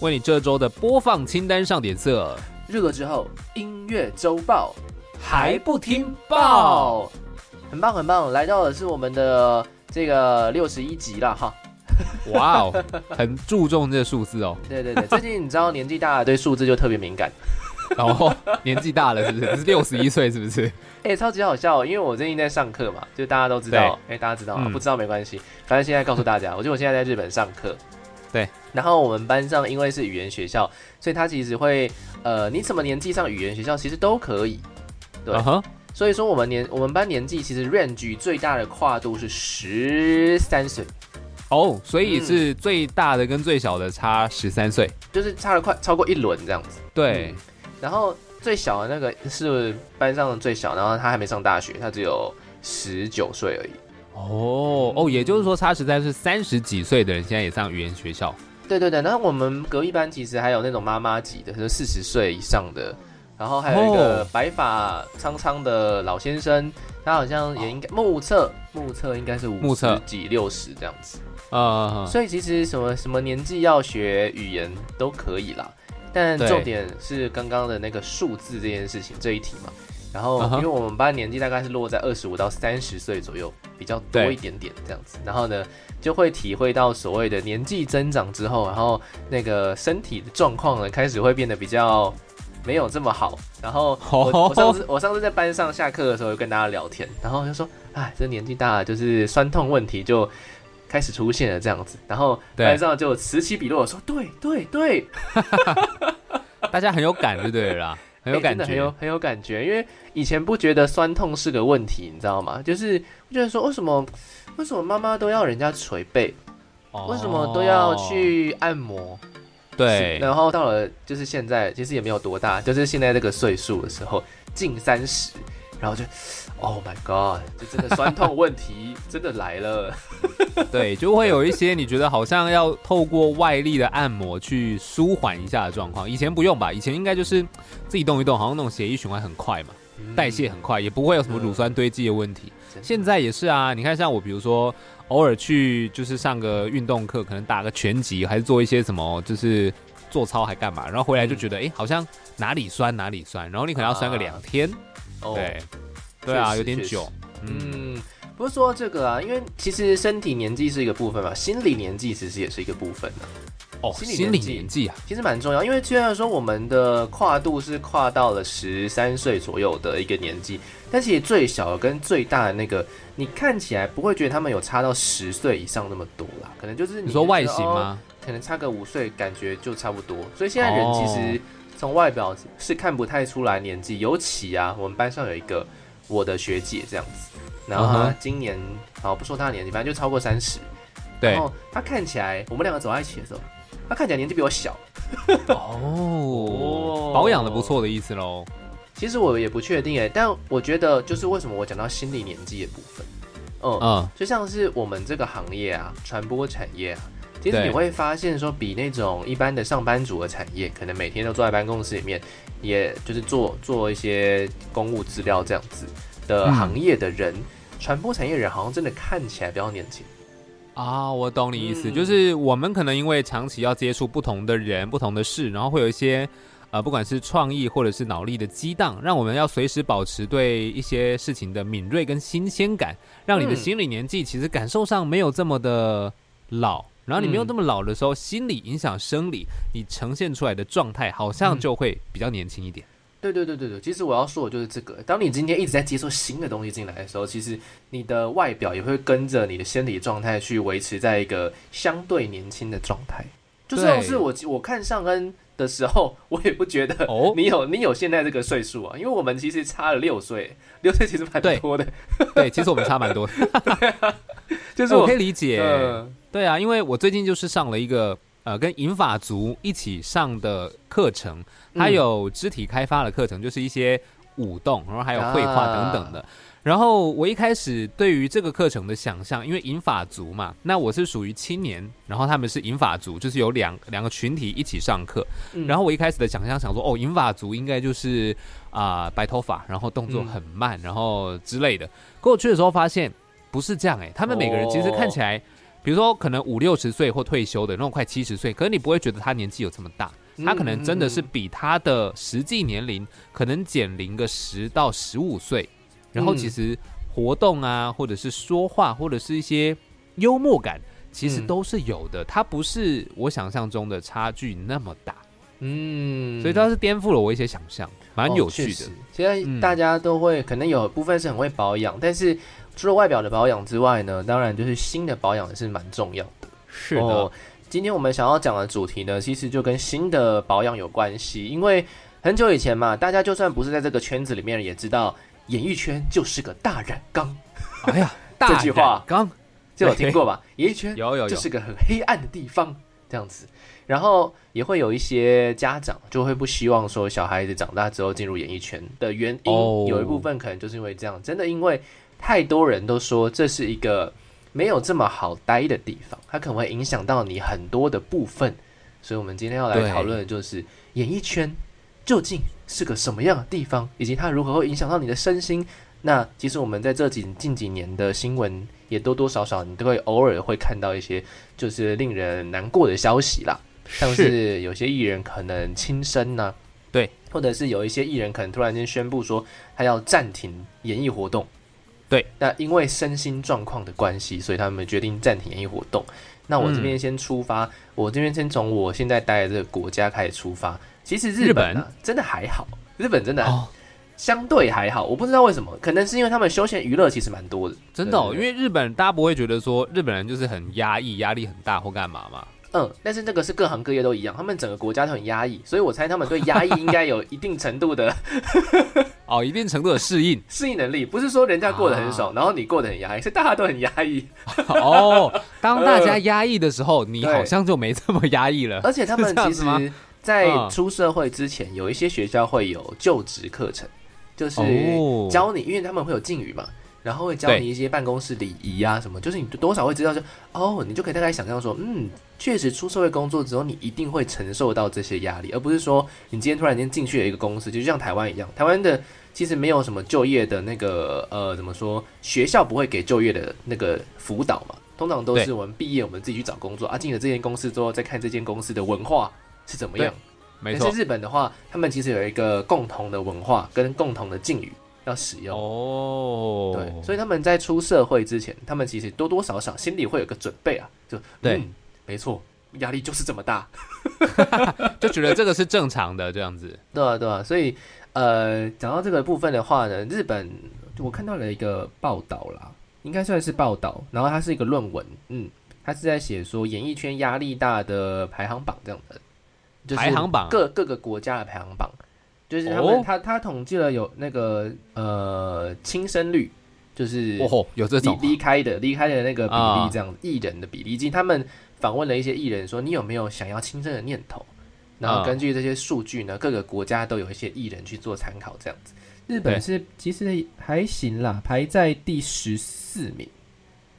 为你这周的播放清单上点色。入了之后，音乐周报还不听报，很棒很棒，来到的是我们的这个六十一集了哈。哇哦，很注重这个数字哦。对对对，最近你知道年纪大了，对数字就特别敏感。然后年纪大了是不是？是六十一岁是不是？哎，超级好笑，因为我最近在上课嘛，就大家都知道。哎，大家知道吗？不知道没关系，反正现在告诉大家，我觉得我现在在日本上课。对。然后我们班上因为是语言学校，所以他其实会呃，你什么年纪上语言学校其实都可以。对。所以说我们年我们班年纪其实 range 最大的跨度是十三岁。哦，所以是最大的跟最小的差十三岁，就是差了快超过一轮这样子。对。然后最小的那个是班上的最小，然后他还没上大学，他只有十九岁而已。哦哦，也就是说差实在是三十几岁的人现在也上语言学校。对对对，然后我们隔壁班其实还有那种妈妈级的，就四十岁以上的，然后还有一个白发苍苍的老先生，他好像也应该目测目测应该是五十几六十这样子。啊，所以其实什么什么年纪要学语言都可以啦。但重点是刚刚的那个数字这件事情这一题嘛，然后因为我们班年纪大概是落在二十五到三十岁左右，比较多一点点这样子，然后呢就会体会到所谓的年纪增长之后，然后那个身体的状况呢开始会变得比较没有这么好。然后 我我上次我上次在班上下课的时候就跟大家聊天，然后就说，哎，这年纪大了就是酸痛问题就。开始出现了这样子，然后班上就此起彼落说：“对对对，大家很有感，就对了，很有感觉，很有很有感觉。因为以前不觉得酸痛是个问题，你知道吗？就是觉得说，为什么为什么妈妈都要人家捶背，为什么都要去按摩？对，然后到了就是现在，其实也没有多大，就是现在这个岁数的时候，近三十，然后就。” Oh my god！就真的酸痛问题真的来了，对，就会有一些你觉得好像要透过外力的按摩去舒缓一下的状况。以前不用吧？以前应该就是自己动一动，好像那种血液循环很快嘛，代谢很快，也不会有什么乳酸堆积的问题。现在也是啊，你看像我，比如说偶尔去就是上个运动课，可能打个拳击，还是做一些什么，就是做操还干嘛，然后回来就觉得哎，好像哪里酸哪里酸，然后你可能要酸个两天，对。对啊，有点久。嗯，不是说这个啊，因为其实身体年纪是一个部分嘛，心理年纪其实也是一个部分的。哦，心理年纪啊，其实蛮重要，因为虽然说我们的跨度是跨到了十三岁左右的一个年纪，但其实最小跟最大的那个，你看起来不会觉得他们有差到十岁以上那么多啦，可能就是你说外形吗？可能差个五岁，感觉就差不多。所以现在人其实从外表是看不太出来年纪，尤其啊，我们班上有一个。我的学姐这样子，然后她今年好不说她的年纪，反正就超过三十。对，然后她看起来，我们两个走在一起的时候，她看起来年纪比我小。哦，保养的不错的意思喽。其实我也不确定哎，但我觉得就是为什么我讲到心理年纪的部分，嗯嗯，就像是我们这个行业啊，传播产业啊，其实你会发现说，比那种一般的上班族的产业，可能每天都坐在办公室里面。也就是做做一些公务资料这样子的行业的人，传播产业人好像真的看起来比较年轻啊。我懂你意思，就是我们可能因为长期要接触不同的人、不同的事，然后会有一些呃，不管是创意或者是脑力的激荡，让我们要随时保持对一些事情的敏锐跟新鲜感，让你的心理年纪其实感受上没有这么的老。然后你没有那么老的时候，心理影响生理，你呈现出来的状态好像就会比较年轻一点。对对对对对，其实我要说的就是这个。当你今天一直在接受新的东西进来的时候，其实你的外表也会跟着你的心理状态去维持在一个相对年轻的状态。就像是我我看上恩的时候，我也不觉得哦，你有你有现在这个岁数啊，因为我们其实差了六岁，六岁其实蛮多的。对，其实我们差蛮多的。就是我可以理解。对啊，因为我最近就是上了一个呃跟银发族一起上的课程，它有肢体开发的课程，就是一些舞动，然后还有绘画等等的。然后我一开始对于这个课程的想象，因为银发族嘛，那我是属于青年，然后他们是银发族，就是有两两个群体一起上课。然后我一开始的想象想说，哦，银发族应该就是啊白头发，然后动作很慢，然后之类的。过去的时候发现不是这样哎，他们每个人其实看起来，比如说可能五六十岁或退休的那种快七十岁，可是你不会觉得他年纪有这么大，他可能真的是比他的实际年龄可能减龄个十到十五岁。然后其实活动啊，或者是说话，或者是一些幽默感，其实都是有的。他不是我想象中的差距那么大，嗯，所以它是颠覆了我一些想象，蛮有趣的。现在大家都会可能有部分是很会保养，但是除了外表的保养之外呢，当然就是心的保养也是蛮重要的。是的，今天我们想要讲的主题呢，其实就跟新的保养有关系，因为很久以前嘛，大家就算不是在这个圈子里面，也知道。演艺圈就是个大染缸，哎呀，这句话缸这有听过吧？演艺圈有有就是个很黑暗的地方，这样子。然后也会有一些家长就会不希望说小孩子长大之后进入演艺圈的原因，有一部分可能就是因为这样，真的因为太多人都说这是一个没有这么好待的地方，它可能会影响到你很多的部分。所以，我们今天要来讨论的就是演艺圈究竟。是个什么样的地方，以及它如何会影响到你的身心？那其实我们在这几近几年的新闻，也多多少少你都会偶尔会看到一些就是令人难过的消息啦，像是有些艺人可能轻生呢，对，或者是有一些艺人可能突然间宣布说他要暂停演艺活动，对，那因为身心状况的关系，所以他们决定暂停演艺活动。那我这边先出发，我这边先从我现在待的这个国家开始出发。其实日本呢，真的还好，日本真的相对还好。我不知道为什么，可能是因为他们休闲娱乐其实蛮多的，真的。因为日本大家不会觉得说日本人就是很压抑、压力很大或干嘛嘛。嗯，但是这个是各行各业都一样，他们整个国家都很压抑，所以我猜他们对压抑应该有一定程度的 哦，一定程度的适应 适应能力。不是说人家过得很爽，然后你过得很压抑，是大家都很压抑。哦，当大家压抑的时候，你好像就没这么压抑了。而且他们其实。在出社会之前，有一些学校会有就职课程，就是教你，因为他们会有敬语嘛，然后会教你一些办公室礼仪啊什么，就是你多少会知道说，哦，你就可以大概想象说，嗯，确实出社会工作之后，你一定会承受到这些压力，而不是说你今天突然间进去了一个公司，就像台湾一样，台湾的其实没有什么就业的那个呃，怎么说，学校不会给就业的那个辅导嘛，通常都是我们毕业，我们自己去找工作啊，进了这间公司之后，再看这间公司的文化。是怎么样？没错。是日本的话，他们其实有一个共同的文化跟共同的敬语要使用哦。对，所以他们在出社会之前，他们其实多多少少心里会有个准备啊。就对，没错，压力就是这么大，就觉得这个是正常的这样子。对啊，对啊。所以呃，讲到这个部分的话呢，日本我看到了一个报道啦，应该算是报道，然后它是一个论文，嗯，它是在写说演艺圈压力大的排行榜这样的。排行榜各各个国家的排行榜，就是他们他他统计了有那个呃轻生率，就是哦有这种离开的离开的那个比例这样艺人的比例，以及他们访问了一些艺人说你有没有想要轻生的念头，然后根据这些数据呢，各个国家都有一些艺人去做参考这样子。日本是其实还行啦，排在第十四名。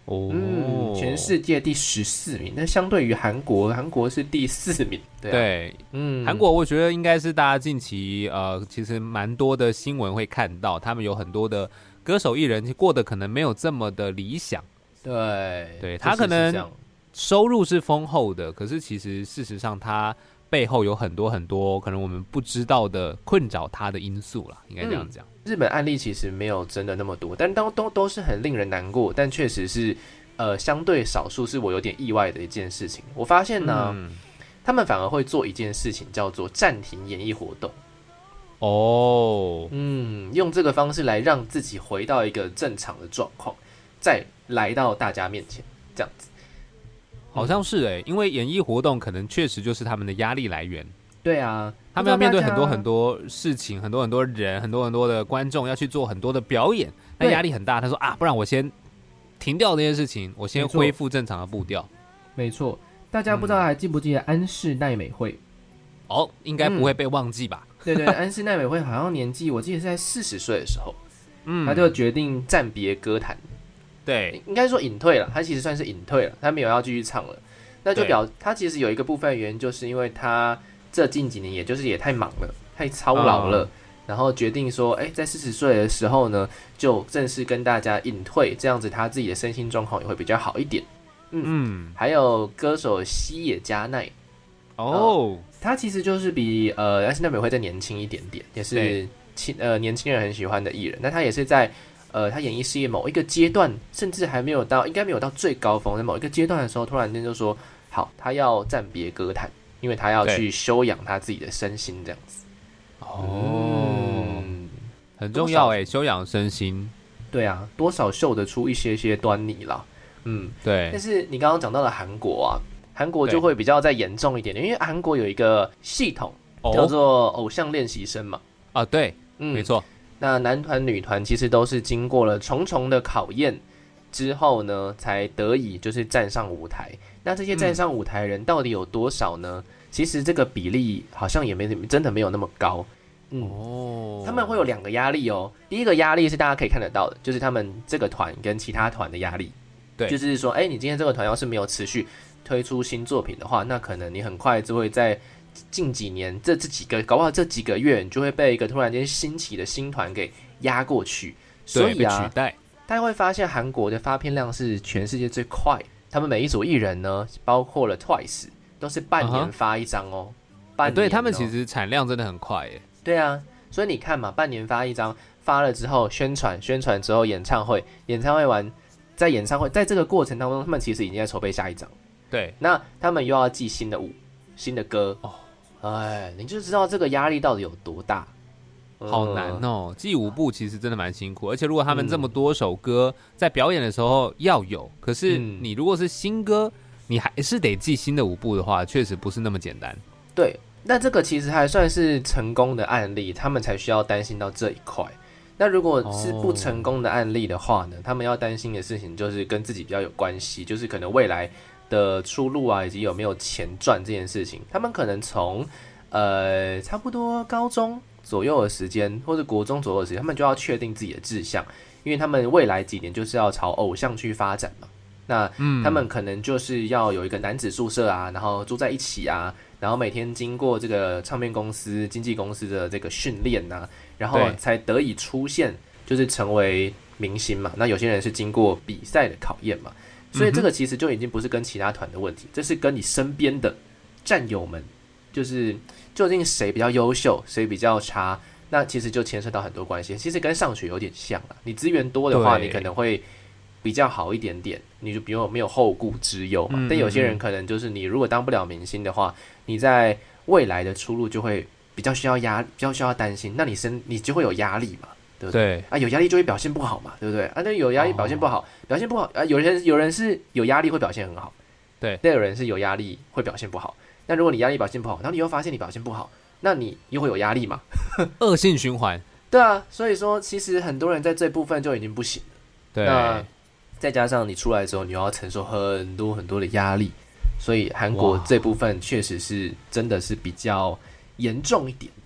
哦，全世界第十四名，那相对于韩国，韩国是第四名。对，嗯，韩国我觉得应该是大家近期呃，其实蛮多的新闻会看到，他们有很多的歌手艺人过得可能没有这么的理想。对，对他可能收入是丰厚的，可是其实事实上他背后有很多很多可能我们不知道的困扰他的因素了，应该这样讲。日本案例其实没有真的那么多，但都都都是很令人难过，但确实是呃相对少数，是我有点意外的一件事情。我发现呢，他们反而会做一件事情，叫做暂停演艺活动。哦，嗯，用这个方式来让自己回到一个正常的状况，再来到大家面前，这样子，好像是哎，因为演艺活动可能确实就是他们的压力来源。对啊。他们要面对很多很多事情，很多很多人，很多很多的观众要去做很多的表演，那压力很大。他说啊，不然我先停掉这件事情，我先恢复正常的步调。没错，大家不知道还记不记得安室奈美惠？哦，应该不会被忘记吧？对对，安室奈美惠好像年纪，我记得是在四十岁的时候，嗯，他就决定暂别歌坛。对，应该说隐退了，他其实算是隐退了，他没有要继续唱了。那就表他其实有一个部分原因，就是因为他这近几年也就是也太忙了，太操劳了，然后决定说，哎，在四十岁的时候呢，就正式跟大家隐退，这样子他自己的身心状况也会比较好一点。嗯嗯，还有歌手西野加奈，哦，他其实就是比呃安室奈美惠再年轻一点点，也是轻呃年轻人很喜欢的艺人。那他也是在呃他演艺事业某一个阶段，甚至还没有到应该没有到最高峰在某一个阶段的时候，突然间就说好，他要暂别歌坛，因为他要去修养他自己的身心这样子。哦，很重要哎，修养身心。对啊，多少秀得出一些些端倪啦。嗯，对。但是你刚刚讲到了韩国啊，韩国就会比较再严重一点点，因为韩国有一个系统叫做偶像练习生嘛。啊，对，嗯，没错。那男团、女团其实都是经过了重重的考验之后呢，才得以就是站上舞台。那这些站上舞台的人到底有多少呢？其实这个比例好像也没真的没有那么高。哦，他们会有两个压力哦。第一个压力是大家可以看得到的，就是他们这个团跟其他团的压力。对，就是说，哎，你今天这个团要是没有持续推出新作品的话，那可能你很快就会在近几年这这几个，搞不好这几个月，你就会被一个突然间兴起的新团给压过去。所以啊，取代。大家会发现韩国的发片量是全世界最快，他们每一组艺人呢，包括了 Twice，都是半年发一张哦。半对他们其实产量真的很快耶。对啊，所以你看嘛，半年发一张，发了之后宣传，宣传之后演唱会，演唱会完。在演唱会，在这个过程当中，他们其实已经在筹备下一张。对，那他们又要记新的舞、新的歌哦，哎，你就知道这个压力到底有多大，好难哦。记舞步其实真的蛮辛苦，而且如果他们这么多首歌在表演的时候要有，可是你如果是新歌，你还是得记新的舞步的话，确实不是那么简单。对，那这个其实还算是成功的案例，他们才需要担心到这一块。那如果是不成功的案例的话呢？他们要担心的事情就是跟自己比较有关系，就是可能未来的出路啊，以及有没有钱赚这件事情。他们可能从呃差不多高中左右的时间，或者国中左右的时间，他们就要确定自己的志向，因为他们未来几年就是要朝偶像去发展嘛。那他们可能就是要有一个男子宿舍啊，然后住在一起啊，然后每天经过这个唱片公司、经纪公司的这个训练呐。然后才得以出现，就是成为明星嘛。那有些人是经过比赛的考验嘛，所以这个其实就已经不是跟其他团的问题，这是跟你身边的战友们，就是究竟谁比较优秀，谁比较差，那其实就牵涉到很多关系。其实跟上学有点像了，你资源多的话，你可能会比较好一点点，你就比如没有后顾之忧嘛。但有些人可能就是你如果当不了明星的话，你在未来的出路就会。比较需要压，比较需要担心，那你身你就会有压力嘛，对不对？啊，有压力就会表现不好嘛，对不对？啊，那有压力表现不好，表现不好啊，有人有人是有压力会表现很好，对，那有人是有压力会表现不好。那如果你压力表现不好，然后你又发现你表现不好，那你又会有压力嘛？恶性循环。对啊，所以说其实很多人在这部分就已经不行了。对，那再加上你出来的时候，你要承受很多很多的压力，所以韩国这部分确实是真的是比较。严重一点点，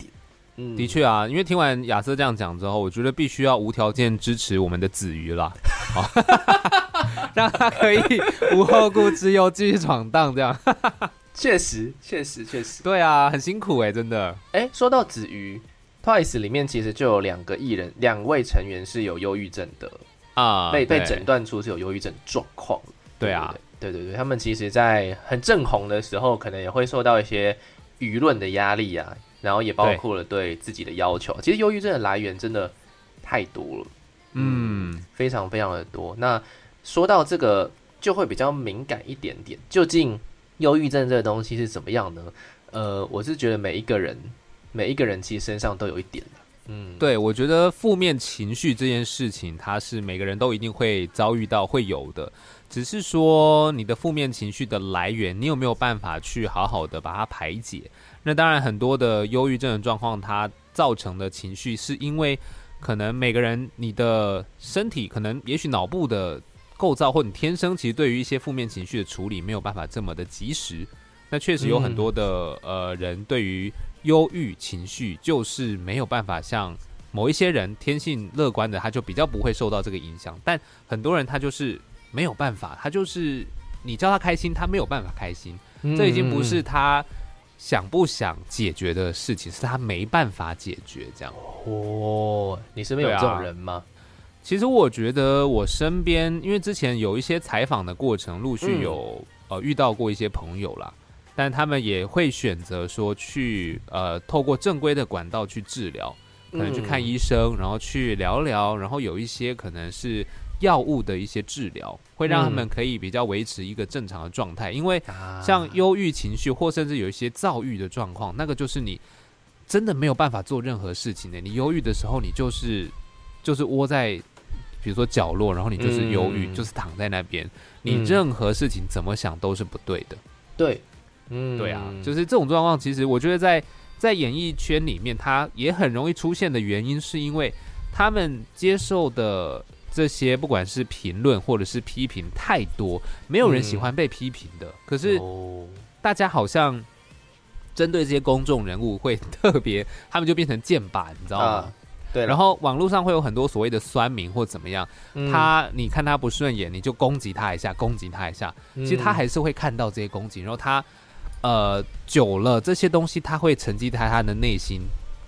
嗯，的确啊，因为听完亚瑟这样讲之后，我觉得必须要无条件支持我们的子瑜啦，好，让他可以无后顾之忧继续闯荡，这样，确实，确实，确实，对啊，很辛苦哎，真的，哎，说到子瑜，Twice 里面其实就有两个艺人，两位成员是有忧郁症的。啊，被被诊断出是有忧郁症状况，对啊，对对对，他们其实，在很正红的时候，可能也会受到一些。舆论的压力啊，然后也包括了对自己的要求。其实忧郁症的来源真的太多了，嗯，非常非常的多。那说到这个，就会比较敏感一点点。究竟忧郁症这个东西是怎么样呢？呃，我是觉得每一个人，每一个人其实身上都有一点的。嗯，对，我觉得负面情绪这件事情，它是每个人都一定会遭遇到、会有的。只是说你的负面情绪的来源，你有没有办法去好好的把它排解？那当然，很多的忧郁症的状况，它造成的情绪，是因为可能每个人你的身体，可能也许脑部的构造或你天生其实对于一些负面情绪的处理没有办法这么的及时。那确实有很多的呃人对于忧郁情绪就是没有办法像某一些人天性乐观的，他就比较不会受到这个影响。但很多人他就是没有办法，他就是你叫他开心，他没有办法开心。这已经不是他想不想解决的事情，是他没办法解决。这样哦，你身边有这种人吗？其实我觉得我身边，因为之前有一些采访的过程，陆续有呃遇到过一些朋友啦，但他们也会选择说去呃透过正规的管道去治疗，可能去看医生，然后去聊聊，然后有一些可能是药物的一些治疗，会让他们可以比较维持一个正常的状态。因为像忧郁情绪或甚至有一些躁郁的状况，那个就是你真的没有办法做任何事情的。你忧郁的时候，你就是就是窝在。比如说角落，然后你就是忧郁，就是躺在那边，你任何事情怎么想都是不对的。对，嗯，对啊，就是这种状况。其实我觉得在在演艺圈里面，它也很容易出现的原因，是因为他们接受的这些不管是评论或者是批评太多，没有人喜欢被批评的。可是大家好像针对这些公众人物会特别，他们就变成剑靶，你知道吗？对，然后网络上会有很多所谓的酸民或怎么样，他你看他不顺眼，你就攻击他一下，攻击他一下，其实他还是会看到这些攻击，然后他呃久了这些东西他会沉积在他的内心，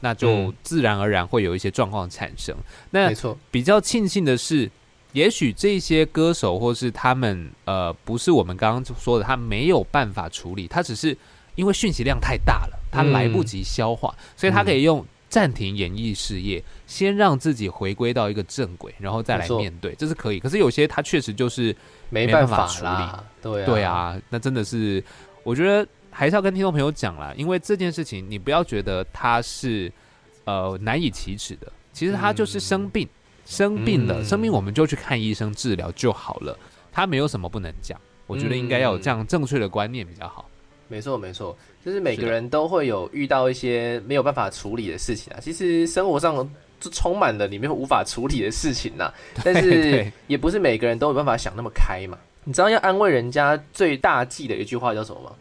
那就自然而然会有一些状况产生。那没错，比较庆幸的是，也许这些歌手或是他们呃不是我们刚刚说的，他没有办法处理，他只是因为讯息量太大了，他来不及消化，所以他可以用。暂停演艺事业，先让自己回归到一个正轨，然后再来面对，这是可以。可是有些他确实就是没办法处理，对对啊，那真的是，我觉得还是要跟听众朋友讲啦，因为这件事情你不要觉得他是呃难以启齿的，其实他就是生病，生病了，生病我们就去看医生治疗就好了，他没有什么不能讲，我觉得应该要有这样正确的观念比较好。没错，没错。就是每个人都会有遇到一些没有办法处理的事情啊。其实生活上就充满了你们无法处理的事情 呐。但是也不是每个人都有办法想那么开嘛。你知道要安慰人家最大忌的一句话叫什么吗？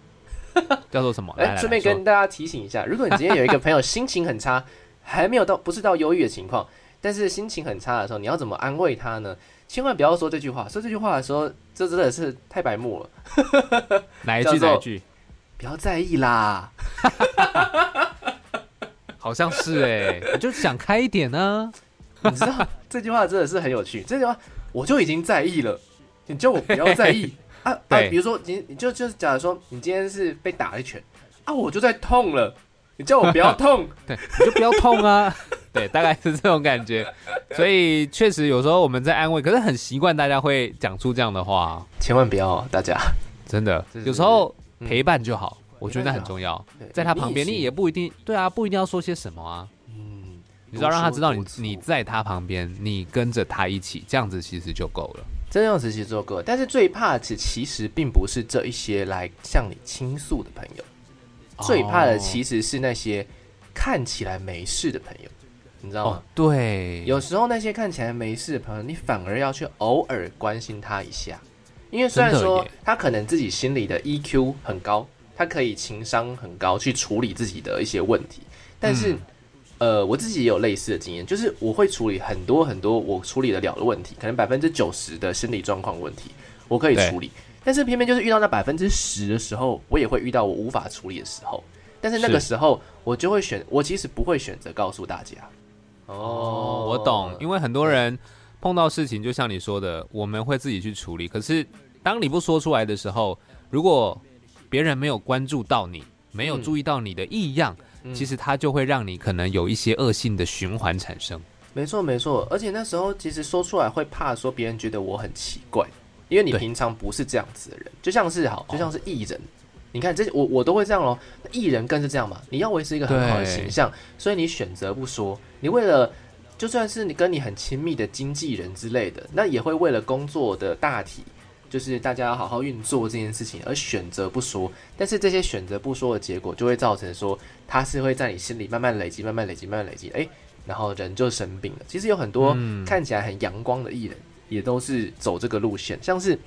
叫做什么？哎，顺便跟大家提醒一下，如果你今天有一个朋友心情很差，还没有到不是到忧郁的情况，但是心情很差的时候，你要怎么安慰他呢？千万不要说这句话。说这句话的时候，这真的是太白目了。哪一句？哪一句？不要在意啦，好像是哎，我就想开一点呢。你知道这句话真的是很有趣。这句话我就已经在意了，你叫我不要在意啊啊！比如说你你就就是假如说你今天是被打了一拳啊，我就在痛了，你叫我不要痛，对，你就不要痛啊。对，大概是这种感觉。所以确实有时候我们在安慰，可是很习惯大家会讲出这样的话，千万不要，大家真的 有时候。陪伴就好，我觉得那很重要。在他旁边，你也不一定对啊，不一定要说些什么啊。嗯，你知道让他知道你你在他旁边，你跟着他一起，这样子其实就够了。这样子其实习做过。但是最怕的其实并不是这一些来向你倾诉的朋友，最怕的其实是那些看起来没事的朋友，你知道吗？对，有时候那些看起来没事的朋友，你反而要去偶尔关心他一下。因为虽然说他可能自己心里的 EQ 很高，他可以情商很高去处理自己的一些问题，但是，呃，我自己也有类似的经验，就是我会处理很多很多我处理得了的问题，可能百分之九十的心理状况问题我可以处理，但是偏偏就是遇到那百分之十的时候，我也会遇到我无法处理的时候，但是那个时候我就会选，我其实不会选择告诉大家。哦，我懂，因为很多人。碰到事情，就像你说的，我们会自己去处理。可是，当你不说出来的时候，如果别人没有关注到你，没有注意到你的异样，其实它就会让你可能有一些恶性的循环产生。没错，没错。而且那时候其实说出来会怕说别人觉得我很奇怪，因为你平常不是这样子的人。就像是好，就像是艺人，你看这我我都会这样咯。艺人更是这样嘛。你要维持一个很好的形象，所以你选择不说。你为了。就算是你跟你很亲密的经纪人之类的，那也会为了工作的大体，就是大家要好好运作这件事情而选择不说。但是这些选择不说的结果，就会造成说，他是会在你心里慢慢累积、慢慢累积、慢慢累积，哎，然后人就生病了。其实有很多看起来很阳光的艺人，也都是走这个路线，像是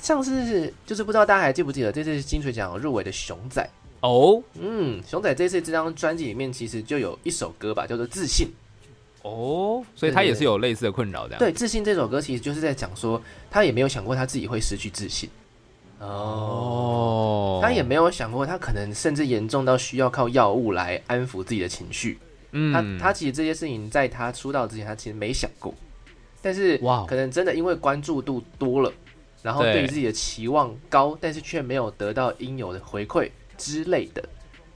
像是就是不知道大家还记不记得这次金曲奖入围的熊仔哦，嗯，熊仔这次这张专辑里面其实就有一首歌吧，叫做《自信》。哦，所以他也是有类似的困扰的。对，《自信》这首歌其实就是在讲说，他也没有想过他自己会失去自信。哦，他也没有想过，他可能甚至严重到需要靠药物来安抚自己的情绪。嗯，他他其实这些事情在他出道之前，他其实没想过。但是哇，可能真的因为关注度多了，然后对于自己的期望高，但是却没有得到应有的回馈之类的。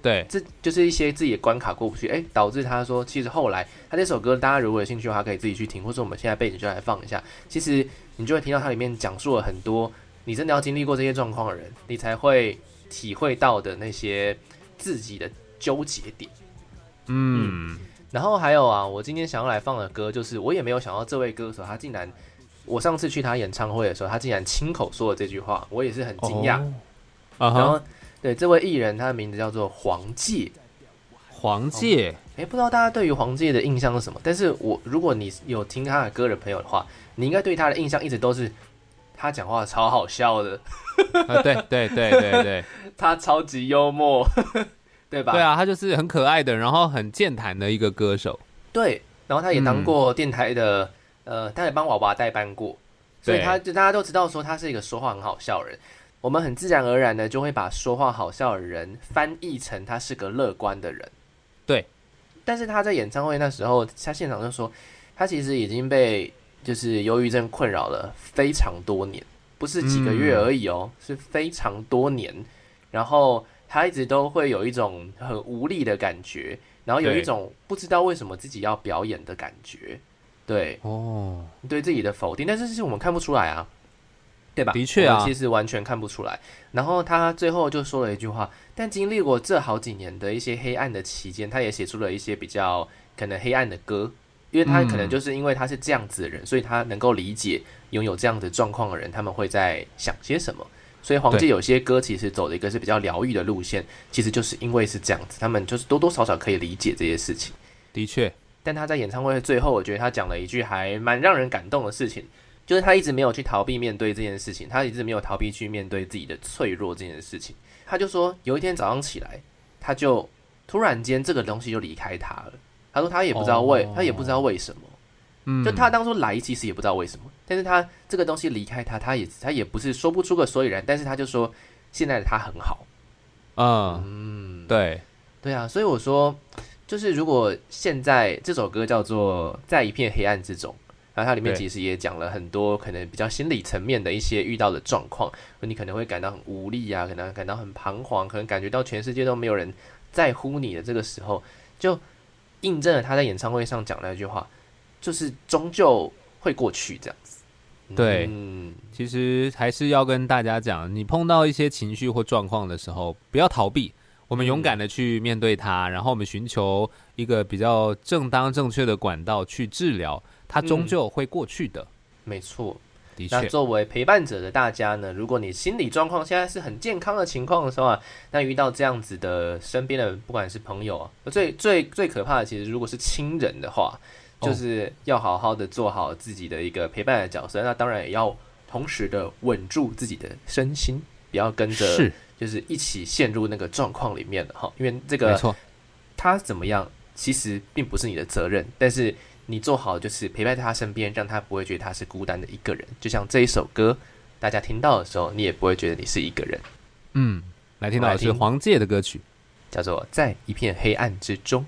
对，这就是一些自己的关卡过不去，哎，导致他说，其实后来他这首歌，大家如果有兴趣的话，可以自己去听，或者我们现在背景就来放一下。其实你就会听到它里面讲述了很多，你真的要经历过这些状况的人，你才会体会到的那些自己的纠结点。嗯，然后还有啊，我今天想要来放的歌，就是我也没有想到这位歌手，他竟然，我上次去他演唱会的时候，他竟然亲口说了这句话，我也是很惊讶。然后。对，这位艺人他的名字叫做黄介，黄介，哎，不知道大家对于黄介的印象是什么？但是我如果你有听他的歌的朋友的话，你应该对他的印象一直都是他讲话超好笑的，啊，对对对对对，他超级幽默，对吧？对啊，他就是很可爱的，然后很健谈的一个歌手。对，然后他也当过电台的，呃，他也帮娃娃代班过，所以他就大家都知道说他是一个说话很好笑的人。我们很自然而然的就会把说话好笑的人翻译成他是个乐观的人，对。但是他在演唱会那时候，他现场就说，他其实已经被就是忧郁症困扰了非常多年，不是几个月而已哦，是非常多年。然后他一直都会有一种很无力的感觉，然后有一种不知道为什么自己要表演的感觉，对，哦，对自己的否定，但是是我们看不出来啊。对吧？的确啊，其实完全看不出来。然后他最后就说了一句话：，但经历过这好几年的一些黑暗的期间，他也写出了一些比较可能黑暗的歌，因为他可能就是因为他是这样子的人，所以他能够理解拥有这样的状况的人，他们会在想些什么。所以黄玠有些歌其实走的一个是比较疗愈的路线，其实就是因为是这样子，他们就是多多少少可以理解这些事情。的确，但他在演唱会的最后，我觉得他讲了一句还蛮让人感动的事情。就是他一直没有去逃避面对这件事情，他一直没有逃避去面对自己的脆弱这件事情。他就说，有一天早上起来，他就突然间这个东西就离开他了。他说他也不知道为，他也不知道为什么。嗯，就他当初来其实也不知道为什么，但是他这个东西离开他，他也他也不是说不出个所以然。但是他就说，现在的他很好。嗯，对对啊，所以我说，就是如果现在这首歌叫做《在一片黑暗之中》。然后它里面其实也讲了很多可能比较心理层面的一些遇到的状况，你可能会感到很无力啊，可能感到很彷徨，可能感觉到全世界都没有人在乎你的这个时候，就印证了他在演唱会上讲那句话，就是终究会过去这样子。对，其实还是要跟大家讲，你碰到一些情绪或状况的时候，不要逃避，我们勇敢的去面对它，然后我们寻求一个比较正当正确的管道去治疗。它终究会过去的，没错。的确，作为陪伴者的大家呢，如果你心理状况现在是很健康的情况的时候啊，那遇到这样子的身边的不管是朋友啊，最最最可怕的，其实如果是亲人的话，就是要好好的做好自己的一个陪伴的角色。那当然也要同时的稳住自己的身心，不要跟着就是一起陷入那个状况里面了哈。因为这个，没错，他怎么样，其实并不是你的责任，但是。你做好就是陪伴在他身边，让他不会觉得他是孤单的一个人。就像这一首歌，大家听到的时候，你也不会觉得你是一个人。嗯，来听到的是黄玠的歌曲，叫做《在一片黑暗之中》。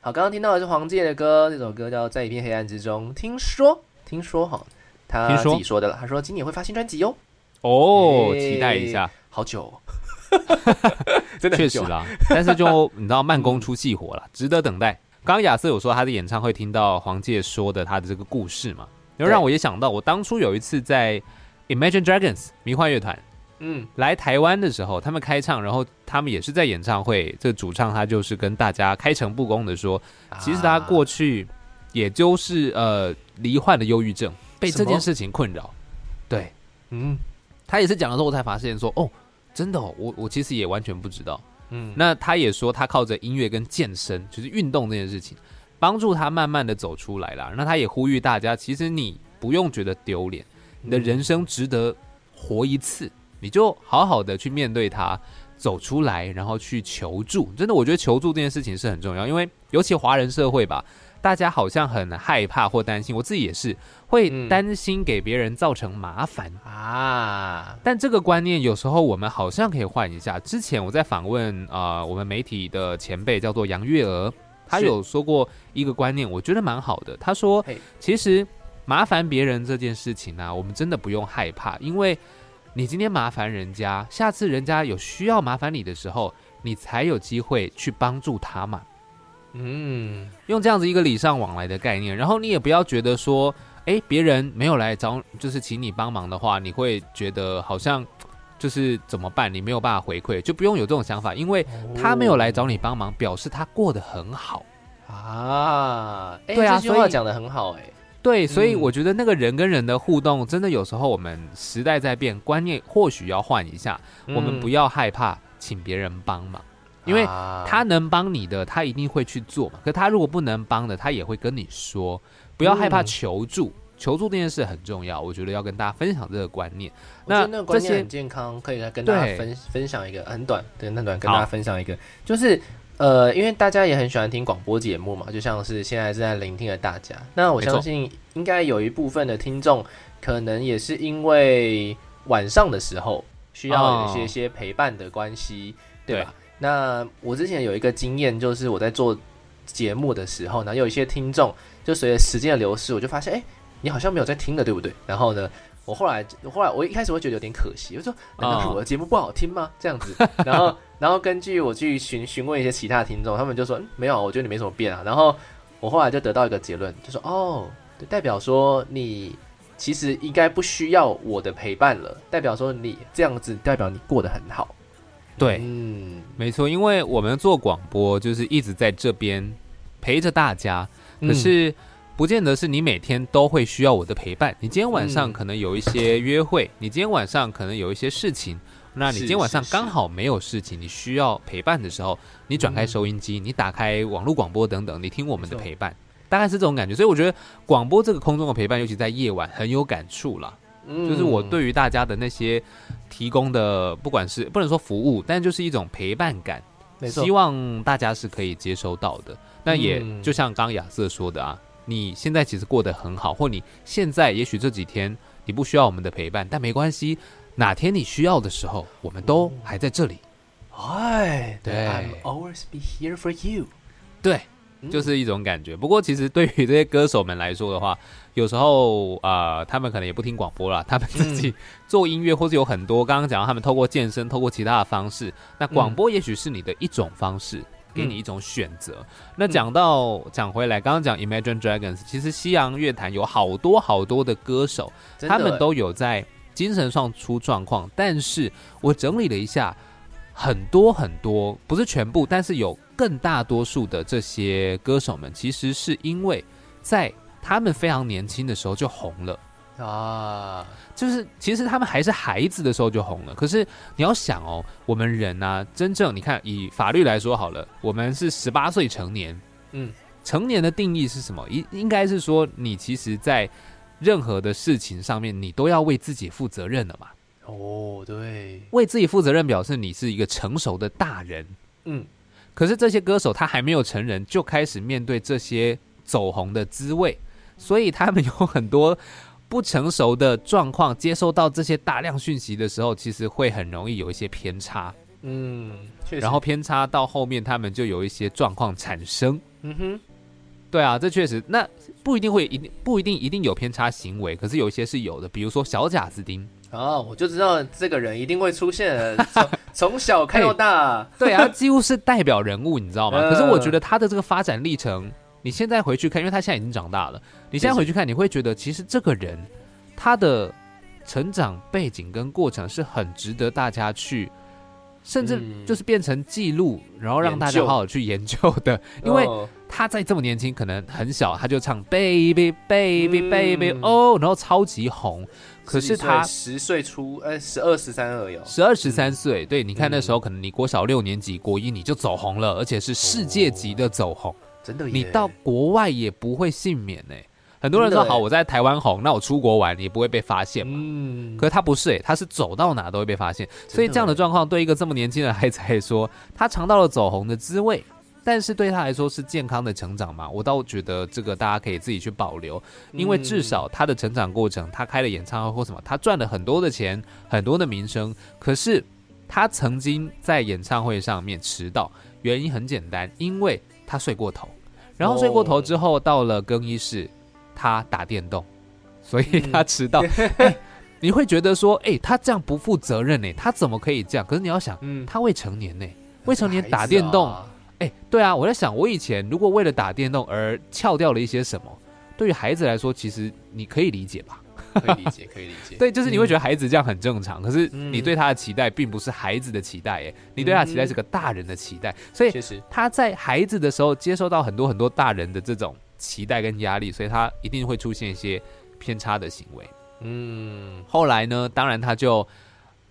好，刚刚听到的是黄玠的歌，这首歌叫《在一片黑暗之中》。听说，听说哈，他自己说的了。他说今年会发新专辑哟。哦，期待一下。好久，真的确实啦。但是就你知道，慢工出细活了，值得等待。刚刚亚瑟有说他的演唱会听到黄玠说的他的这个故事嘛，然后让我也想到我当初有一次在 Imagine Dragons 迷幻乐团，嗯，来台湾的时候，他们开唱，然后他们也是在演唱会，这个主唱他就是跟大家开诚布公的说，其实他过去也就是呃罹患的忧郁症，被这件事情困扰，对，嗯，他也是讲了之后才发现说，哦，真的，我我其实也完全不知道。嗯，那他也说，他靠着音乐跟健身，就是运动这件事情，帮助他慢慢的走出来了。那他也呼吁大家，其实你不用觉得丢脸，你的人生值得活一次，你就好好的去面对它，走出来，然后去求助。真的，我觉得求助这件事情是很重要，因为尤其华人社会吧，大家好像很害怕或担心，我自己也是会担心给别人造成麻烦啊。但这个观念有时候我们好像可以换一下。之前我在访问啊，我们媒体的前辈叫做杨月娥。他有说过一个观念，我觉得蛮好的。他说：“其实麻烦别人这件事情呢，我们真的不用害怕，因为你今天麻烦人家，下次人家有需要麻烦你的时候，你才有机会去帮助他嘛。嗯，用这样子一个礼尚往来的概念，然后你也不要觉得说，哎，别人没有来找，就是请你帮忙的话，你会觉得好像就是怎么办？你没有办法回馈，就不用有这种想法，因为他没有来找你帮忙，表示他过得很好。”啊，对啊，这句话讲的很好哎。对，所以我觉得那个人跟人的互动，真的有时候我们时代在变，观念或许要换一下。我们不要害怕请别人帮忙，因为他能帮你的，他一定会去做嘛。可他如果不能帮的，他也会跟你说。不要害怕求助，求助这件事很重要。我觉得要跟大家分享这个观念。那那个观念很健康，可以来跟大家分分享一个很短，对，很短跟大家分享一个，就是。呃，因为大家也很喜欢听广播节目嘛，就像是现在正在聆听的大家。那我相信应该有一部分的听众，可能也是因为晚上的时候需要有一些些陪伴的关系，对吧？那我之前有一个经验，就是我在做节目的时候呢，有一些听众，就随着时间的流逝，我就发现，哎，你好像没有在听了，对不对？然后呢？我后来，后来我一开始会觉得有点可惜，我说难道是我的节目不好听吗？这样子，然后，然后根据我去询询问一些其他听众，他们就说嗯没有，我觉得你没什么变啊。然后我后来就得到一个结论，就说哦，代表说你其实应该不需要我的陪伴了，代表说你这样子，代表你过得很好。对，嗯，没错，因为我们做广播就是一直在这边陪着大家，可是。不见得是你每天都会需要我的陪伴。你今天晚上可能有一些约会，你今天晚上可能有一些事情，那你今天晚上刚好没有事情，你需要陪伴的时候，你转开收音机，你打开网络广播等等，你听我们的陪伴，大概是这种感觉。所以我觉得广播这个空中的陪伴，尤其在夜晚很有感触了。就是我对于大家的那些提供的，不管是不能说服务，但就是一种陪伴感，希望大家是可以接收到的。那也就像刚亚瑟说的啊。你现在其实过得很好，或你现在也许这几天你不需要我们的陪伴，但没关系，哪天你需要的时候，我们都还在这里。哎，对，I'm always be here for you。对，就是一种感觉。不过，其实对于这些歌手们来说的话，有时候啊，他们可能也不听广播了，他们自己做音乐，或是有很多刚刚讲到，他们透过健身，透过其他的方式，那广播也许是你的一种方式。给你一种选择。那讲到讲回来，刚刚讲 Imagine Dragons，其实西洋乐坛有好多好多的歌手，他们都有在精神上出状况。但是我整理了一下，很多很多，不是全部，但是有更大多数的这些歌手们，其实是因为在他们非常年轻的时候就红了。啊，就是其实他们还是孩子的时候就红了。可是你要想哦，我们人呢，真正你看以法律来说好了，我们是十八岁成年。嗯，成年的定义是什么？应应该是说，你其实，在任何的事情上面，你都要为自己负责任的嘛。哦，对，为自己负责任，表示你是一个成熟的大人。嗯，可是这些歌手他还没有成人，就开始面对这些走红的滋味，所以他们有很多。不成熟的状况，接收到这些大量讯息的时候，其实会很容易有一些偏差。嗯，然后偏差到后面，他们就有一些状况产生。嗯哼，对啊，这确实，那不一定会一定不一定一定有偏差行为，可是有一些是有的，比如说小贾斯汀。哦，我就知道这个人一定会出现，从 小看到大。对啊，几乎是代表人物，你知道吗？可是我觉得他的这个发展历程。你现在回去看，因为他现在已经长大了。你现在回去看，你会觉得其实这个人他的成长背景跟过程是很值得大家去，甚至就是变成记录，然后让大家好好去研究的。因为他在这么年轻，可能很小，他就唱 Baby Baby Baby 哦，然后超级红。可是他十岁出，呃，十二十三而已，十二十三岁。对，你看那时候可能你国小六年级、国一你就走红了，而且是世界级的走红。真的，你到国外也不会幸免呢。很多人说好，我在台湾红，那我出国玩也不会被发现嘛。嗯，可是他不是、欸，他是走到哪都会被发现，所以这样的状况对一个这么年轻的孩子来说，他尝到了走红的滋味，但是对他来说是健康的成长嘛？我倒觉得这个大家可以自己去保留，因为至少他的成长过程，他开了演唱会或什么，他赚了很多的钱，很多的名声，可是他曾经在演唱会上面迟到，原因很简单，因为他睡过头，然后睡过头之后到了更衣室，他打电动，所以他迟到。哎你会觉得说，哎、他这样不负责任呢？他怎么可以这样？可是你要想，嗯，他未成年呢，未成年打电动，啊哎、对啊，我在想，我以前如果为了打电动而翘掉了一些什么，对于孩子来说，其实你可以理解吧？可以理解，可以理解。对，就是你会觉得孩子这样很正常，可是嗯你对他的期待并不是孩子的期待，哎，你对他的期待是个大人的期待，所以确实，他在孩子的时候接受到很多很多大人的这种期待跟压力，所以他一定会出现一些偏差的行为。嗯，后来呢，当然他就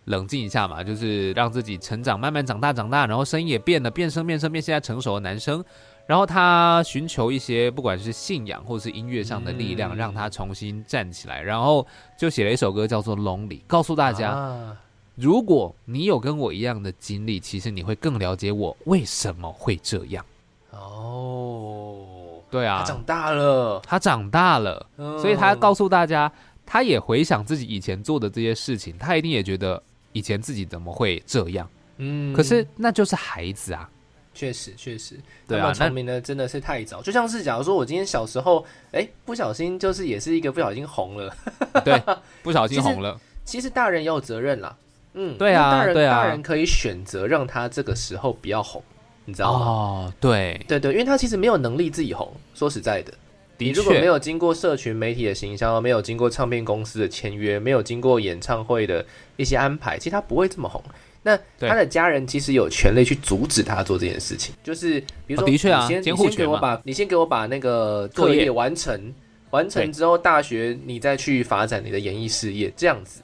冷静一下嘛，就是让自己成长，慢慢长大长大，然后声音也变了，变声变声变现在成熟的男生。然后他寻求一些不管是信仰或是音乐上的力量，嗯。让他重新站起来。然后就写了一首歌叫做《Lonely》，告诉大家，啊。如果你有跟我一样的经历，其实你会更了解我为什么会这样。哦，对啊。他，长大了，他长大了，嗯。所以他告诉大家，他也回想自己以前做的这些事情，他一定也觉得以前自己怎么会这样？嗯。可是那就是孩子啊，确实确实，对啊他们聪明的真的是太早。就像是假如说我今天小时候，哎，不小心就是也是一个不小心红了，对，不小心红了，其实大人也有责任啦。嗯，对啊大人对啊大人可以选择让他这个时候不要红，你知道吗？哦，对，对对，因为他其实没有能力自己红。说实在的，你如果没，有经过社群媒体的行销，没有经过唱片公司的签约，没有经过演唱会的一些安排，其实他不会这么红。那他的家人其实有权利去阻止他做这件事情，就是比如说，哦的确啊你先给我权把你先给我把那个课业作业完成，完成之后大学你再去发展你的演艺事业，这样子。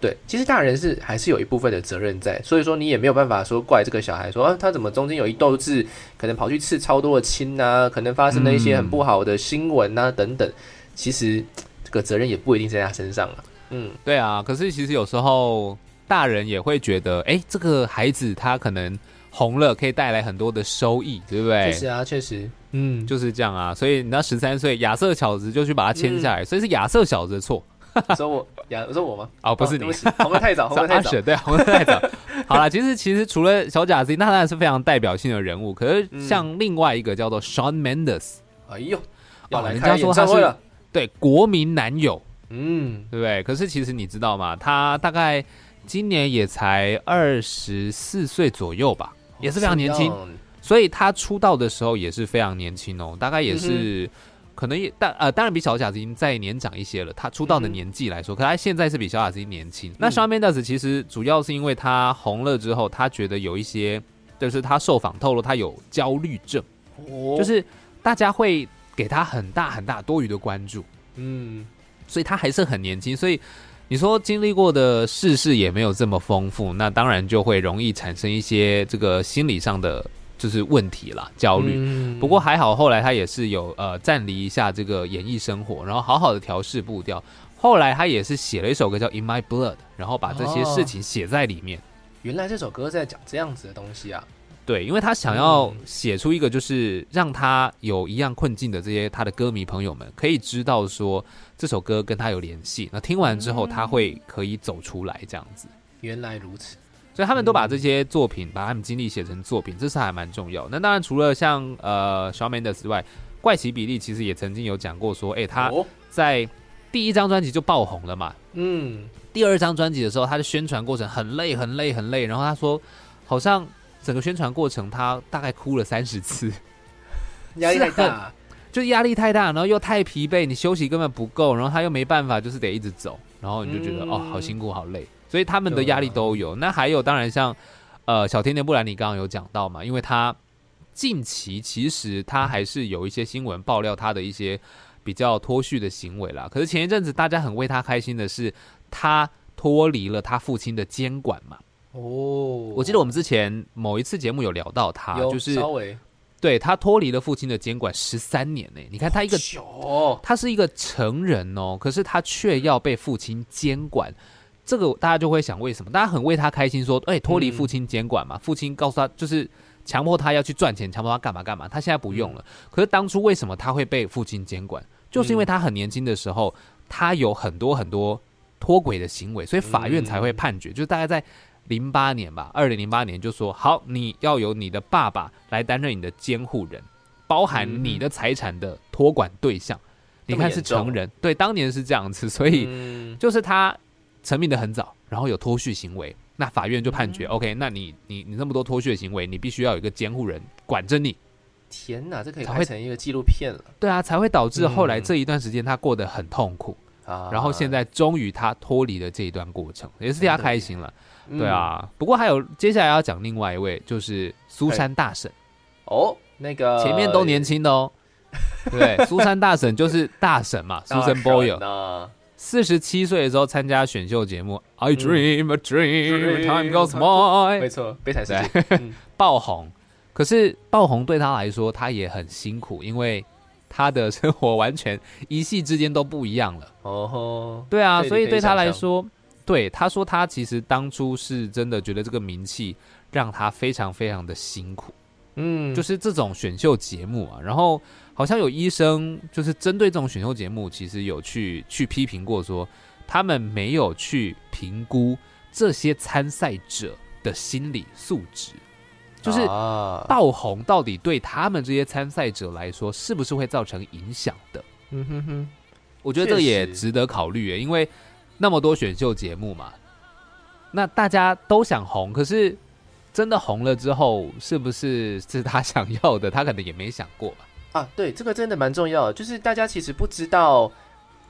对，其实大人是还是有一部分的责任在，所以说你也没有办法说怪这个小孩说啊，他怎么中间有一斗志，可能跑去刺超多的亲啊，可能发生了一些很不好的新闻啊、等等。其实这个责任也不一定在他身上了。嗯，对啊。可是其实有时候大人也会觉得，哎，这个孩子他可能红了，可以带来很多的收益，对不对？确实啊，确实，嗯，就是这样啊。所以你那十三岁亚瑟小子就去把他签下来，所以是亚瑟小子的错 说我呀，说我吗？哦，不是你红的太早，红的太早。对，红的太早。好了，其实其实除了小贾斯汀，那当然是非常代表性的人物。可是像另外一个叫做 Shawn Mendes，、哎呦，人开家说他是。对国民男友，嗯，对不对？可是其实你知道吗？他大概今年也才二十四岁左右吧，也是非常年轻。所以他出道的时候也是非常年轻哦，大概也是、可能也当呃当然比小贾斯汀再年长一些了。他出道的年纪来说，可他现在是比小贾斯汀年轻。那 Shawn Mendes 其实主要是因为他红了之后，他觉得有一些，就是他受访透露他有焦虑症，哦，就是大家会给他很大很大多余的关注，嗯，所以他还是很年轻，所以。你说经历过的世事也没有这么丰富，那当然就会容易产生一些这个心理上的就是问题啦，焦虑。嗯不过还好，后来他也是有呃暂离一下这个演艺生活，然后好好的调试步调。后来他也是写了一首歌叫《In My Blood》，然后把这些事情写在里面。原来这首歌在讲这样子的东西啊。对，因为他想要嗯写出一个，就是让他有一样困境的这些他的歌迷朋友们可以知道说这首歌跟他有联系。那听完之后，他会可以走出来这样子。原来如此。所以他们都把这些作品，把他们经历写成作品，这是还蛮重要。那当然，除了像呃 Shawn Mendes 之外，怪奇比利其实也曾经有讲过说，诶，他哦，在第一张专辑就爆红了嘛。嗯，第二张专辑的时候，他的宣传过程很累、很累、很累。然后他说，好像整个宣传过程他大概哭了三十次，压力太大。就压力太大，然后又太疲惫，你休息根本不够，然后他又没办法，就是得一直走，然后你就觉得、嗯哦，好辛苦、好累。所以他们的压力都有。那还有，当然像呃小甜甜布兰妮刚刚有讲到嘛，因为他近期其实他还是有一些新闻爆料他的一些比较脱序的行为啦。可是前一阵子大家很为他开心的是，他脱离了他父亲的监管嘛。哦，我记得我们之前某一次节目有聊到他，就是稍微对他脱离了父亲的监管十三年呢。你看他一个，哦，他是一个成人哦，可是他却要被父亲监管。这个大家就会想，为什么？大家很为他开心，说，哎，脱离父亲监管嘛，父亲告诉他就是强迫他要去赚钱，强迫他干嘛干嘛。他现在不用了，可是当初为什么他会被父亲监管？就是因为他很年轻的时候，他有很多很多脱轨的行为，所以法院才会判决。就是大概在零八年吧，二零零八年就说，好，你要由你的爸爸来担任你的监护人，包含你的财产的托管对象。你看是成人，对，当年是这样子，所以就是他。成名的很早，然后有脱序行为，那法院就判决，OK，那你你你那么多脱序的行为，你必须要有一个监护人管着你。天哪，这可以拍成一个纪录片了。对啊，才会导致后来这一段时间他过得很痛苦啊。然后现在终于他脱离了这一段过程，也是替他开心了。对啊，不过还有接下来要讲另外一位，就是苏珊大婶。哦，那个前面都年轻的哦，对，苏珊大婶就是大婶嘛，苏珊 Boyle。四十七岁的时候参加选秀节目，I dream a dream, time goes by。没错，悲惨世界 爆红。可是爆红对他来说，他也很辛苦，因为他的生活完全一夕之间都不一样了。哦吼，对啊，所以对他来说，对他说，他其实当初是真的觉得这个名气让他非常非常的辛苦。嗯，就是这种选秀节目啊，然后。好像有医生就是针对这种选秀节目，其实有去去批评过，说他们没有去评估这些参赛者的心理素质，就是爆红到底对他们这些参赛者来说是不是会造成影响的？嗯哼哼，我觉得这也值得考虑，因为那么多选秀节目嘛，那大家都想红，可是真的红了之后，是不是是他想要的？他可能也没想过吧。啊，对，这个真的蛮重要的，就是大家其实不知道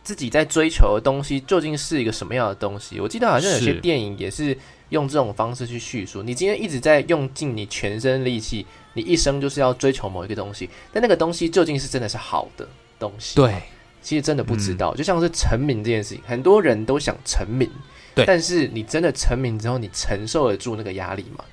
自己在追求的东西究竟是一个什么样的东西。我记得好像有些电影也是用这种方式去叙述，你今天一直在用尽你全身力气，你一生就是要追求某一个东西，但那个东西究竟是真的是好的东西？对，其实真的不知道。就像是成名这件事情，很多人都想成名，对，但是你真的成名之后，你承受得住那个压力吗？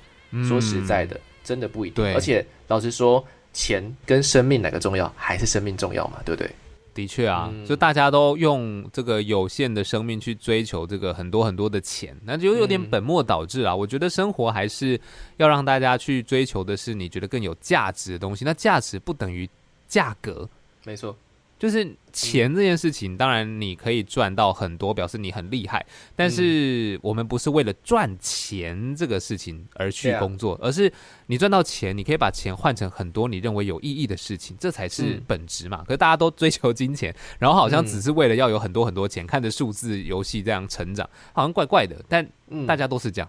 说实在的，真的不一定。而且老实说。钱跟生命哪个重要？还是生命重要嘛？对不对？的确啊，就大家都用这个有限的生命去追求这个很多很多的钱，那就有点本末倒置啊。我觉得生活还是要让大家去追求的是你觉得更有价值的东西。那价值不等于价格，没错。就是钱这件事情，当然你可以赚到很多，表示你很厉害。但是我们不是为了赚钱这个事情而去工作，而是你赚到钱，你可以把钱换成很多你认为有意义的事情，这才是本质嘛。可是大家都追求金钱，然后好像只是为了要有很多很多钱，看着数字游戏这样成长，好像怪怪的。但大家都是这样。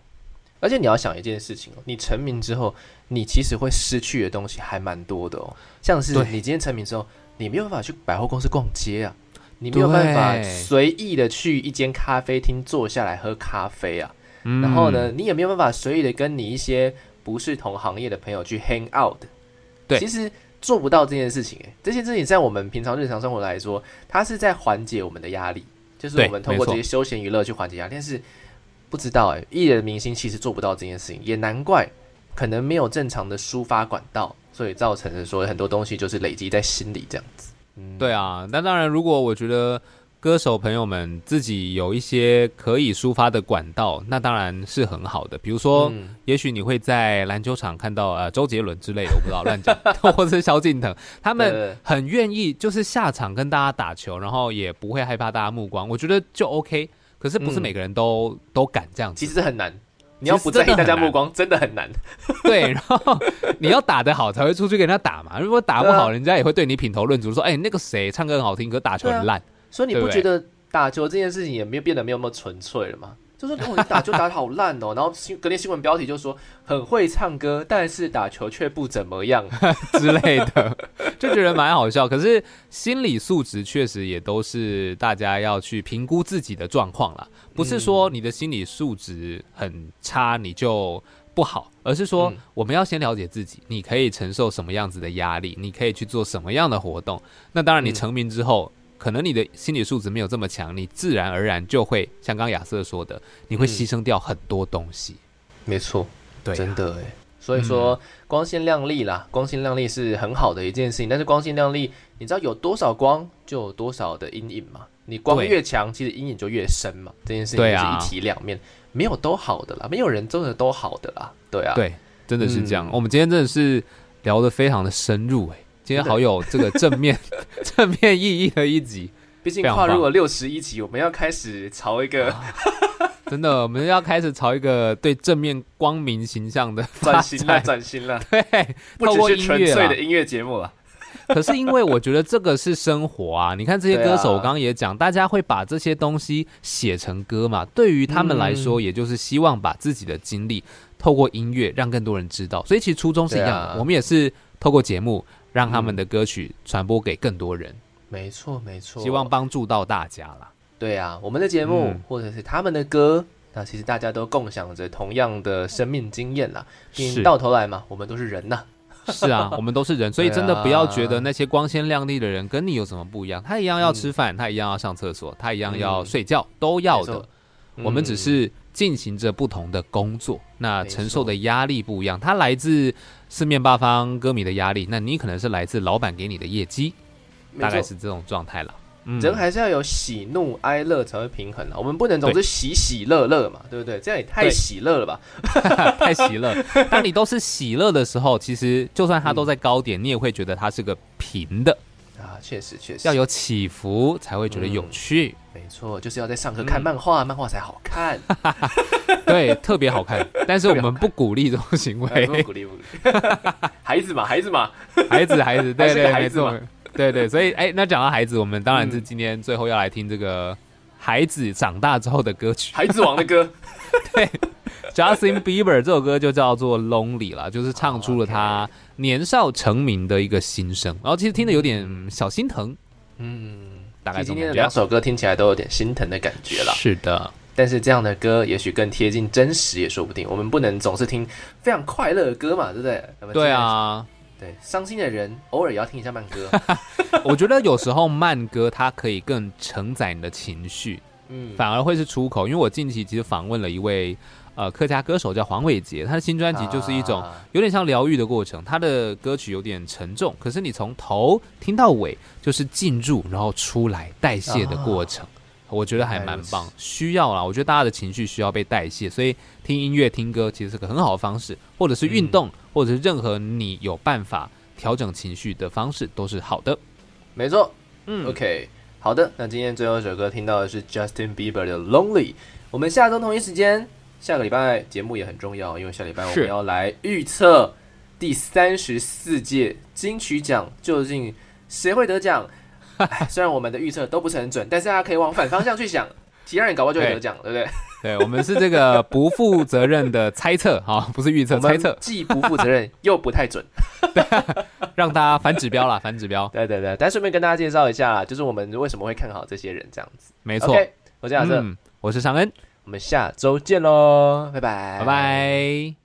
而且你要想一件事情哦，你成名之后，你其实会失去的东西还蛮多的哦，像是你今天成名之后。你没有办法去百货公司逛街啊，你没有办法随意的去一间咖啡厅坐下来喝咖啡啊，然后呢，你也没有办法随意的跟你一些不是同行业的朋友去 hang out。对，其实做不到这件事情，哎，这些事情在我们平常日常生活来说，它是在缓解我们的压力，就是我们通过这些休闲娱乐去缓解压力。但是不知道，哎，艺人明星其实做不到这件事情，也难怪，可能没有正常的抒发管道。所以造成的说很多东西就是累积在心里这样子。嗯，对啊。那当然，如果我觉得歌手朋友们自己有一些可以抒发的管道，那当然是很好的。比如说，也许你会在篮球场看到呃周杰伦之类的，我不知道乱讲，或者是萧敬腾，他们很愿意就是下场跟大家打球，然后也不会害怕大家目光，我觉得就 OK。可是不是每个人都都敢这样子，其实很难。你要不在意大家目光，真的很难。对，然后你要打得好才会出去跟人家打嘛。如果打不好，人家也会对你品头论足，说：“哎，那个谁唱歌很好听，可打球很烂。”所以你不觉得打球这件事情也没有变得没有那么纯粹了吗？就说哦，你打球打的好烂哦，然后新隔天新闻标题就说很会唱歌，但是打球却不怎么样 之类的，就觉得蛮好笑。可是心理素质确实也都是大家要去评估自己的状况啦，不是说你的心理素质很差你就不好，而是说我们要先了解自己，你可以承受什么样子的压力，你可以去做什么样的活动。那当然，你成名之后。可能你的心理素质没有这么强，你自然而然就会像刚亚瑟说的，你会牺牲掉很多东西。没错，对，真的哎。所以说光鲜亮丽啦，光鲜亮丽是很好的一件事情。但是光鲜亮丽，你知道有多少光就有多少的阴影嘛？你光越强，其实阴影就越深嘛。这件事情是一体两面，没有都好的啦，没有人真的都好的啦。对啊，对，真的是这样。嗯我们今天真的是聊得非常的深入哎、今天好有这个正面 正面意义的一集，毕竟跨入了六十一集，我们要开始朝一个真的，我们要开始朝一个对正面光明形象的发 转型了，转型了，对，不只是纯粹的音乐节目了。可是因为我觉得这个是生活啊，你看这些歌手，我刚刚也讲，大家会把这些东西写成歌嘛，对于他们来说，嗯。也就是希望把自己的经历透过音乐让更多人知道，所以其实初衷是一样的，啊。我们也是透过节目让他们的歌曲传播给更多人，没错，没错，希望帮助到大家啦。对啊，我们的节目、嗯。或者是他们的歌，那其实大家都共享着同样的生命经验啦。毕是竟到头来嘛，我们都是人呐。是啊，我们都是人，所以真的不要觉得那些光鲜亮丽的人跟你有什么不一样，他一样要吃饭，他一样要上厕所，他一样要嗯。睡觉，都要的。我们只嗯。是进行着不同的工作，那承受的压力不一样。它来自四面八方歌迷的压力，那你可能是来自老板给你的业绩，大概是这种状态了。嗯，人还是要有喜怒哀乐才会平衡啊。我们不能总是喜喜乐乐嘛，对不对？这样也太喜乐了吧？太喜乐。当你都是喜乐的时候，其实就算它都在高点，你也会觉得它是个平的，啊，确实确实要有起伏才会觉得有趣。没错，就是要在上课看漫画，漫画才好看。对，特别好看。但是我们不鼓励这种行为不为。鼓 励不鼓励，孩子嘛，孩子嘛，孩子，孩子，对对，没错孩子嘛，对对，所以哎，那讲到孩子，我们当然是嗯今天最后要来听这个孩子长大之后的歌曲。孩子王的歌。对 Justin Bieber 这首歌就叫做《Lonely》啦，就是唱出了哦他年少成名的一个心声。然后其实听的有点小心疼，嗯，大概今。天的两首歌听起来都有点心疼的感觉了。是的，但是这样的歌也许更贴近真实，也说不定。我们不能总是听非常快乐的歌嘛，对不对？对，啊，对，伤心的人偶尔也要听一下慢歌。我觉得有时候慢歌它可以更承载你的情绪，嗯，反而会是出口。因为我近期其实访问了一位呃客家歌手叫黄伟杰，他的新专辑就是一种啊有点像疗愈的过程。他的歌曲有点沉重，可是你从头听到尾，就是进入然后出来代谢的过程。我觉得还蛮棒需要啦。我觉得大家的情绪需要被代谢，所以听音乐、听歌其实是个很好的方式，或者是运动，或者是任何你有办法调整情绪的方式都是好的。没错。嗯 OK，好的，那今天最后一首歌听到的是 Justin Bieber 的《Lonely》。我们下周同一时间，下个礼拜节目也很重要，因为下礼拜我们要来预测第三十四届金曲奖究竟谁会得奖。哎虽然我们的预测都不是很准，但是大家可以往反方向去想，其他人搞不好就会得奖，对不对？对，我们是这个 不负责任的猜测，哈，不是预测，猜测，既不负责任又不太准。让大家反指标啦，反指标，对对对，但顺便跟大家介绍一下，就是我们为什么会看好这些人这样子。没错。我是亚瑟，嗯，我是尚恩，我们下周见喽，拜拜，拜拜。